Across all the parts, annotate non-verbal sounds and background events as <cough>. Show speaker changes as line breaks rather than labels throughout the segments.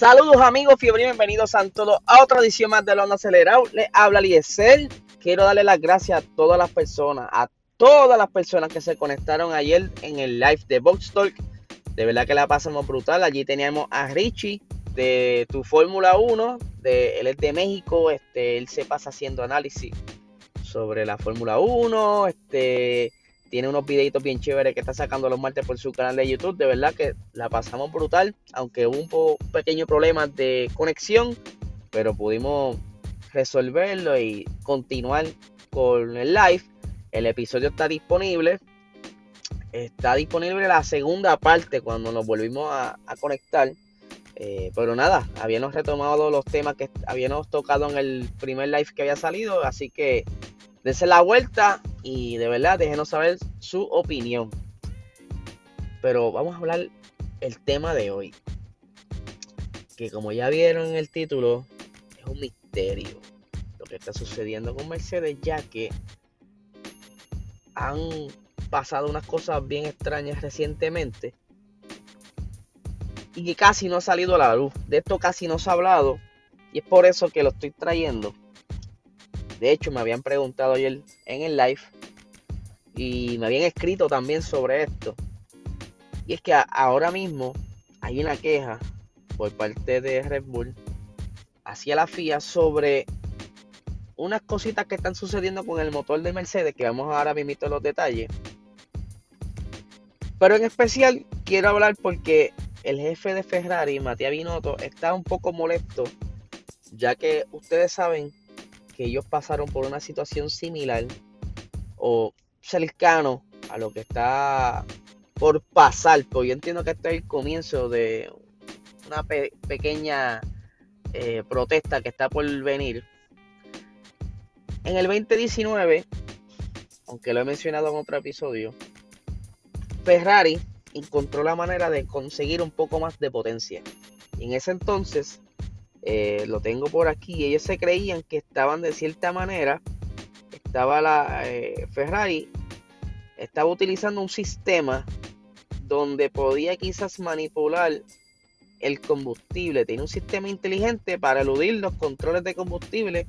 Saludos amigos, fiebre y bienvenidos a todos a otra edición más de London Acelerado. Les habla Liesel. Quiero darle las gracias a todas las personas, a todas las personas que se conectaron ayer en el live de Box Talk. De verdad que la pasamos brutal. Allí teníamos a Richie de tu Fórmula 1. De, él es de México. Este, él se pasa haciendo análisis sobre la Fórmula 1. Este, tiene unos videitos bien chéveres que está sacando los martes por su canal de YouTube. De verdad que la pasamos brutal, aunque hubo un pequeño problema de conexión, pero pudimos resolverlo y continuar con el live. El episodio está disponible. Está disponible la segunda parte cuando nos volvimos a, conectar. Eh, pero nada, habíamos retomado los temas que habíamos tocado en el primer live que había salido. Así que dense la vuelta y de verdad déjenos saber su opinión. Pero vamos a hablar el tema de hoy. Que como ya vieron en el título, es un misterio lo que está sucediendo con Mercedes, ya que han pasado unas cosas bien extrañas recientemente y que casi no ha salido a la luz. De esto casi no se ha hablado y es por eso que lo estoy trayendo de hecho, me habían preguntado ayer en el live y me habían escrito también sobre esto. Y es que ahora mismo hay una queja por parte de Red Bull hacia la FIA sobre unas cositas que están sucediendo con el motor de Mercedes, que vamos ahora mismo los detalles. Pero en especial quiero hablar porque el jefe de Ferrari, Matías Binotto, está un poco molesto, ya que ustedes saben que ellos pasaron por una situación similar o cercano a lo que está por pasar, porque yo entiendo que este es el comienzo de una pequeña eh, protesta que está por venir. En el 2019, aunque lo he mencionado en otro episodio, Ferrari encontró la manera de conseguir un poco más de potencia. en ese entonces, eh, lo tengo por aquí. Ellos se creían que estaban de cierta manera. Estaba la eh, Ferrari, estaba utilizando un sistema donde podía quizás manipular el combustible. Tiene un sistema inteligente para eludir los controles de combustible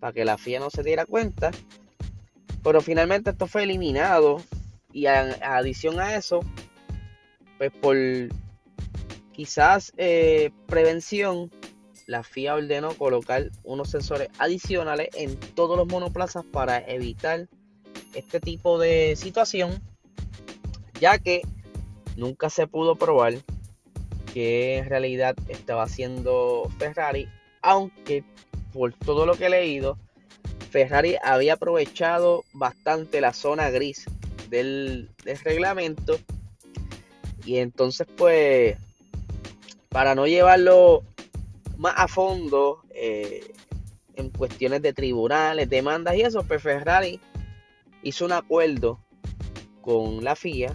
para que la FIA no se diera cuenta. Pero finalmente esto fue eliminado. Y a, adición a eso, pues por quizás eh, prevención, la FIA ordenó colocar unos sensores adicionales en todos los monoplazas para evitar este tipo de situación, ya que nunca se pudo probar que en realidad estaba haciendo Ferrari, aunque por todo lo que he leído, Ferrari había aprovechado bastante la zona gris del, del reglamento. Y entonces pues para no llevarlo más a fondo eh, en cuestiones de tribunales, demandas y eso, pues Ferrari hizo un acuerdo con la FIA,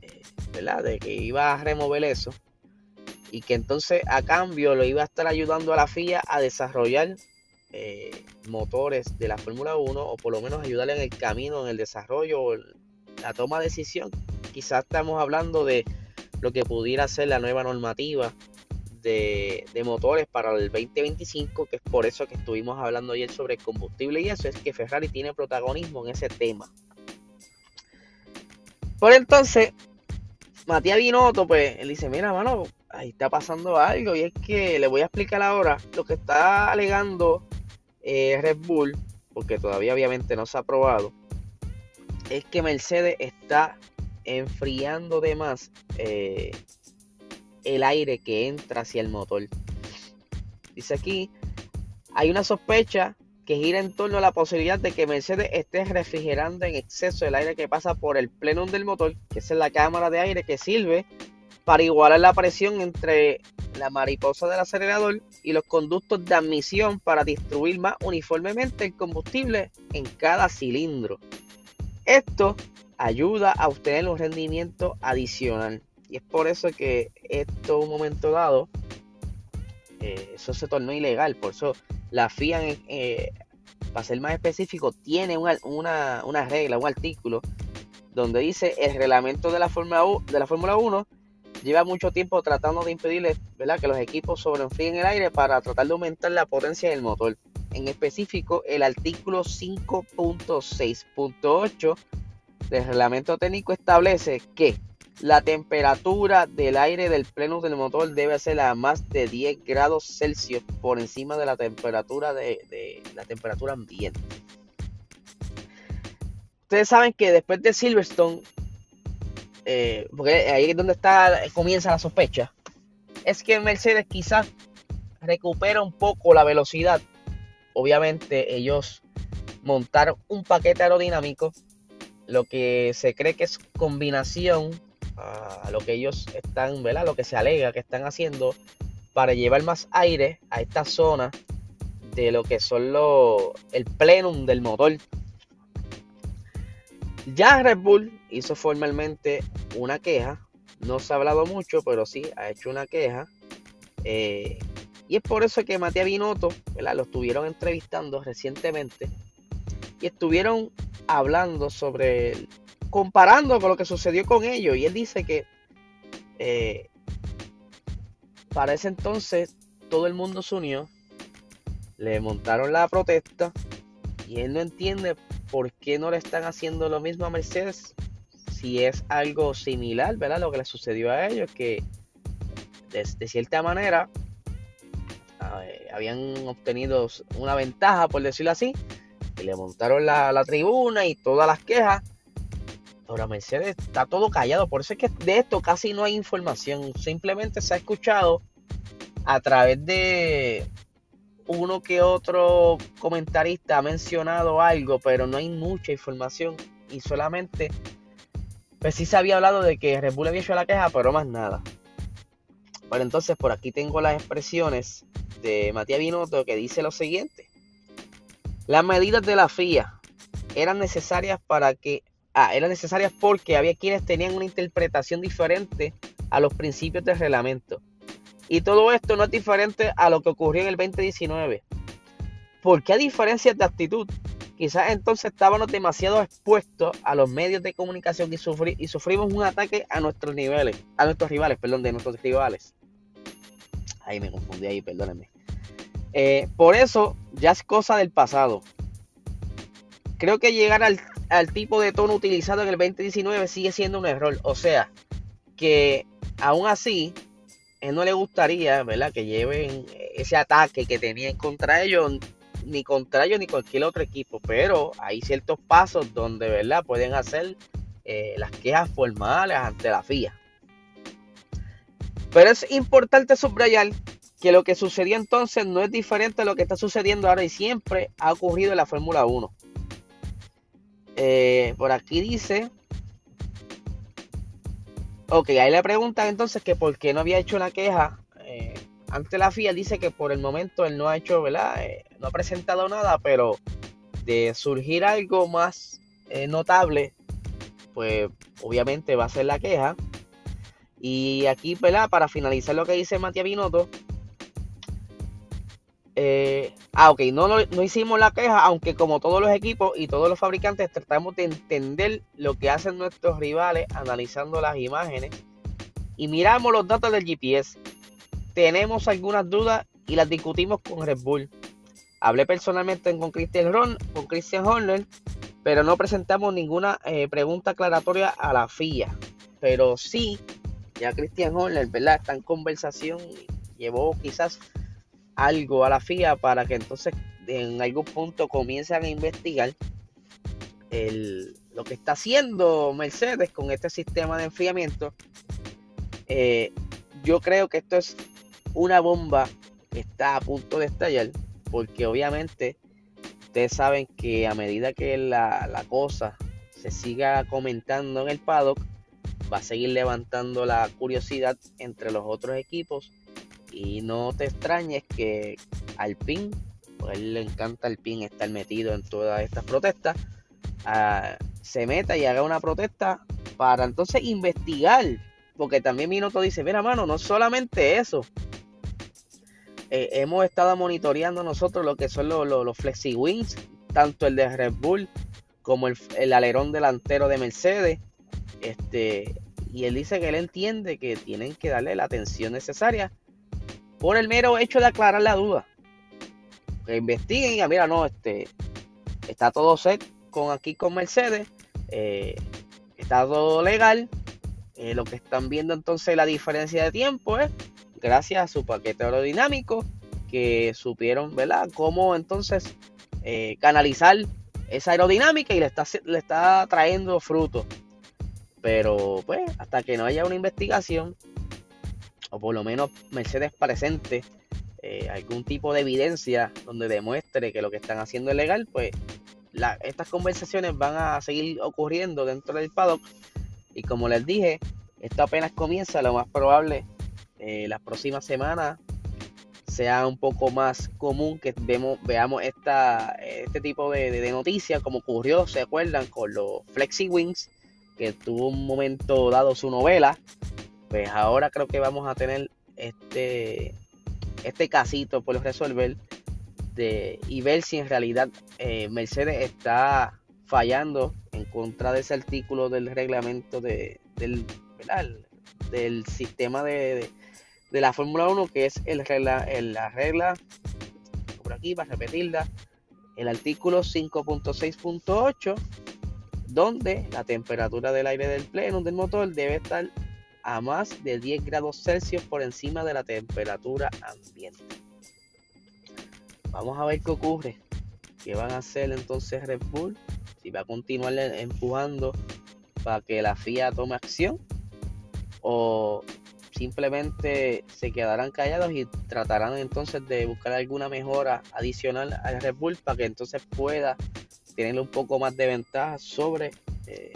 eh, ¿verdad? De que iba a remover eso y que entonces a cambio lo iba a estar ayudando a la FIA a desarrollar eh, motores de la Fórmula 1 o por lo menos ayudarle en el camino, en el desarrollo, la toma de decisión. Quizás estamos hablando de lo que pudiera ser la nueva normativa de, motores para el 2025, que es por eso que estuvimos hablando ayer sobre combustible y eso, es que Ferrari tiene protagonismo en ese tema. Por entonces, Matías Binotto, pues, él dice, mira, mano, ahí está pasando algo, y es que le voy a explicar ahora lo que está alegando eh, Red Bull, porque todavía obviamente no se ha aprobado, es que Mercedes está enfriando de más eh, el aire que entra hacia el motor. Dice aquí, hay una sospecha que gira en torno a la posibilidad de que Mercedes esté refrigerando en exceso el aire que pasa por el plenum del motor, que es la cámara de aire que sirve para igualar la presión entre la mariposa del acelerador y los conductos de admisión para distribuir más uniformemente el combustible en cada cilindro. Esto ayuda a obtener un rendimiento adicional. Y es por eso que esto, un momento dado, eh, eso se tornó ilegal. Por eso la FIA, eh, para ser más específico, tiene una, regla, un artículo, donde dice el reglamento de la Fórmula, de la Fórmula 1 lleva mucho tiempo tratando de impedirle ¿verdad? que los equipos sobreenfríen el aire para tratar de aumentar la potencia del motor. En específico, el artículo 5.6.8 del reglamento técnico establece que la temperatura del aire del pleno del motor debe ser a más de 10 grados Celsius por encima de la temperatura de, la temperatura ambiente. Ustedes saben que después de Silverstone, eh, porque ahí es donde está, comienza la sospecha, es que Mercedes quizás recupera un poco la velocidad. Obviamente ellos montaron un paquete aerodinámico, lo que se cree que es combinación a lo que ellos están, ¿verdad? Lo que se alega que están haciendo para llevar más aire a esta zona de lo que son los, el plenum del motor. Ya Red Bull hizo formalmente una queja, no se ha hablado mucho, pero sí ha hecho una queja. Eh, y es por eso que Matías Binotto, ¿verdad? lo estuvieron entrevistando recientemente y estuvieron hablando sobre comparando con lo que sucedió con ellos. Y él dice que eh, para ese entonces todo el mundo se unió, le montaron la protesta y él no entiende por qué no le están haciendo lo mismo a Mercedes si es algo similar, ¿verdad? Lo que le sucedió a ellos, que de, cierta manera habían obtenido una ventaja, por decirlo así, le montaron la tribuna y todas las quejas Ahora Mercedes está todo callado, por eso es que de esto casi no hay información, simplemente se ha escuchado a través de uno que otro comentarista ha mencionado algo, pero no hay mucha información y solamente pues sí se había hablado de que Red había hecho la queja, pero más nada. Bueno, entonces por aquí tengo las expresiones de Matías Binotto que dice lo siguiente. Las medidas de la FIA eran necesarias para que ah, eran necesarias porque había quienes tenían una interpretación diferente a los principios del reglamento. Y todo esto no es diferente a lo que ocurrió en el 2019. ¿Por qué a diferencias de actitud? Quizás entonces estábamos demasiado expuestos a los medios de comunicación y, y sufrimos un ataque a nuestros niveles, a nuestros rivales, perdón, de nuestros rivales. Ahí me confundí ahí, perdónenme. Eh, por eso ya es cosa del pasado. Creo que llegar al al tipo de tono utilizado en el 2019 sigue siendo un error. O sea, que aún así, él no le gustaría, ¿verdad? Que lleven ese ataque que tenían contra ellos, ni contra ellos ni cualquier otro equipo. Pero hay ciertos pasos donde, ¿verdad? Pueden hacer eh, las quejas formales ante la FIA. Pero es importante subrayar que lo que sucedió entonces no es diferente a lo que está sucediendo ahora y siempre ha ocurrido en la Fórmula 1. Eh, por aquí dice. Ok, ahí le preguntan entonces que por qué no había hecho una queja eh, ante la FIA. Dice que por el momento él no ha hecho, ¿verdad? Eh, no ha presentado nada, pero de surgir algo más notable, pues obviamente va a ser la queja. Y aquí, ¿verdad? Para finalizar lo que dice Matías Binotto, eh, ah, ok, no, no, hicimos la queja, aunque como todos los equipos y todos los fabricantes tratamos de entender lo que hacen nuestros rivales analizando las imágenes y miramos los datos del GPS. Tenemos algunas dudas y las discutimos con Red Bull. Hablé personalmente con Christian, Ron, con Christian Horner, pero no presentamos ninguna eh, pregunta aclaratoria a la FIA. Pero sí, ya Christian Horner, ¿verdad? Está en conversación, llevó quizás algo a la FIA para que entonces en algún punto comiencen a investigar lo que está haciendo Mercedes con este sistema de enfriamiento. Eh, yo creo que esto es una bomba que está a punto de estallar, porque obviamente ustedes saben que a medida que la, la cosa se siga comentando en el paddock, va a seguir levantando la curiosidad entre los otros equipos y no te extrañes que Alpine, pues a él le encanta Alpine estar metido en todas estas protestas, ah, se meta y haga una protesta para entonces investigar. Porque también Minuto dice, mira mano, no solamente eso. Eh, hemos estado monitoreando nosotros lo que son los, los, Flexi Wings, tanto el de Red Bull como el, el alerón delantero de Mercedes. Este, y él dice que él entiende que tienen que darle la atención necesaria por el mero hecho de aclarar la duda. Que investiguen y digan, mira, no, este, está todo set con aquí con Mercedes, eh, está todo legal. Eh, lo que están viendo entonces la diferencia de tiempo es gracias a su paquete aerodinámico que supieron, ¿verdad? Cómo entonces eh, canalizar esa aerodinámica y le está, le está trayendo fruto. Pero pues hasta que no haya una investigación, o por lo menos Mercedes presente eh, algún tipo de evidencia donde demuestre que lo que están haciendo es legal, pues estas conversaciones van a seguir ocurriendo dentro del paddock. Y como les dije, esto apenas comienza, lo más probable eh, las próximas semanas sea un poco más común que vemos, veamos esta, este tipo de, noticias como ocurrió, ¿se acuerdan? Con los Flexi Wings, que tuvo un momento dado su novela, pues ahora creo que vamos a tener este, este casito por resolver de, y ver si en realidad eh, Mercedes está fallando en contra de ese artículo del reglamento de, del, del sistema de de la Fórmula 1, que es el regla, la regla, por aquí para repetirla, el artículo 5.6.8, donde la temperatura del aire del pleno del motor debe estar a más de 10 grados Celsius por encima de la temperatura ambiente. Vamos a ver qué ocurre. ¿Qué van a hacer entonces Red Bull? Si va a continuar empujando para que la FIA tome acción o simplemente se quedarán callados y tratarán entonces de buscar alguna mejora adicional al Red Bull para que entonces pueda tener un poco más de ventaja sobre eh,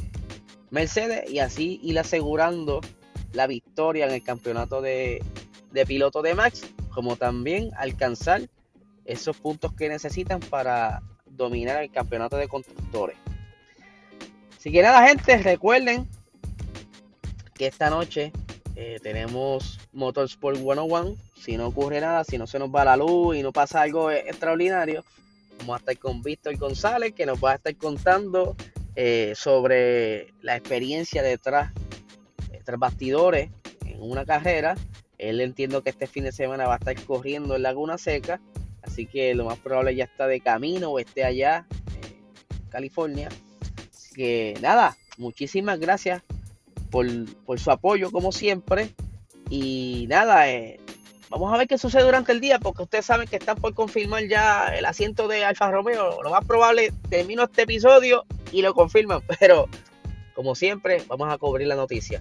Mercedes y así ir asegurando la victoria en el campeonato de, de piloto de Max, como también alcanzar esos puntos que necesitan para dominar el campeonato de constructores. Así que nada, gente, recuerden que esta noche eh, tenemos Motorsport 101. Si no ocurre nada, si no se nos va la luz y no pasa algo extraordinario, vamos a estar con Víctor González, que nos va a estar contando eh, sobre la experiencia detrás, tras bastidores en una carrera. Él entiendo que este fin de semana va a estar corriendo en Laguna Seca, así que lo más probable ya está de camino o esté allá en California. Así que nada, muchísimas gracias por, su apoyo, como siempre. Y nada, eh, vamos a ver qué sucede durante el día, porque ustedes saben que están por confirmar ya el asiento de Alfa Romeo. Lo más probable, termino este episodio y lo confirman, <laughs> pero como siempre, vamos a cubrir la noticia.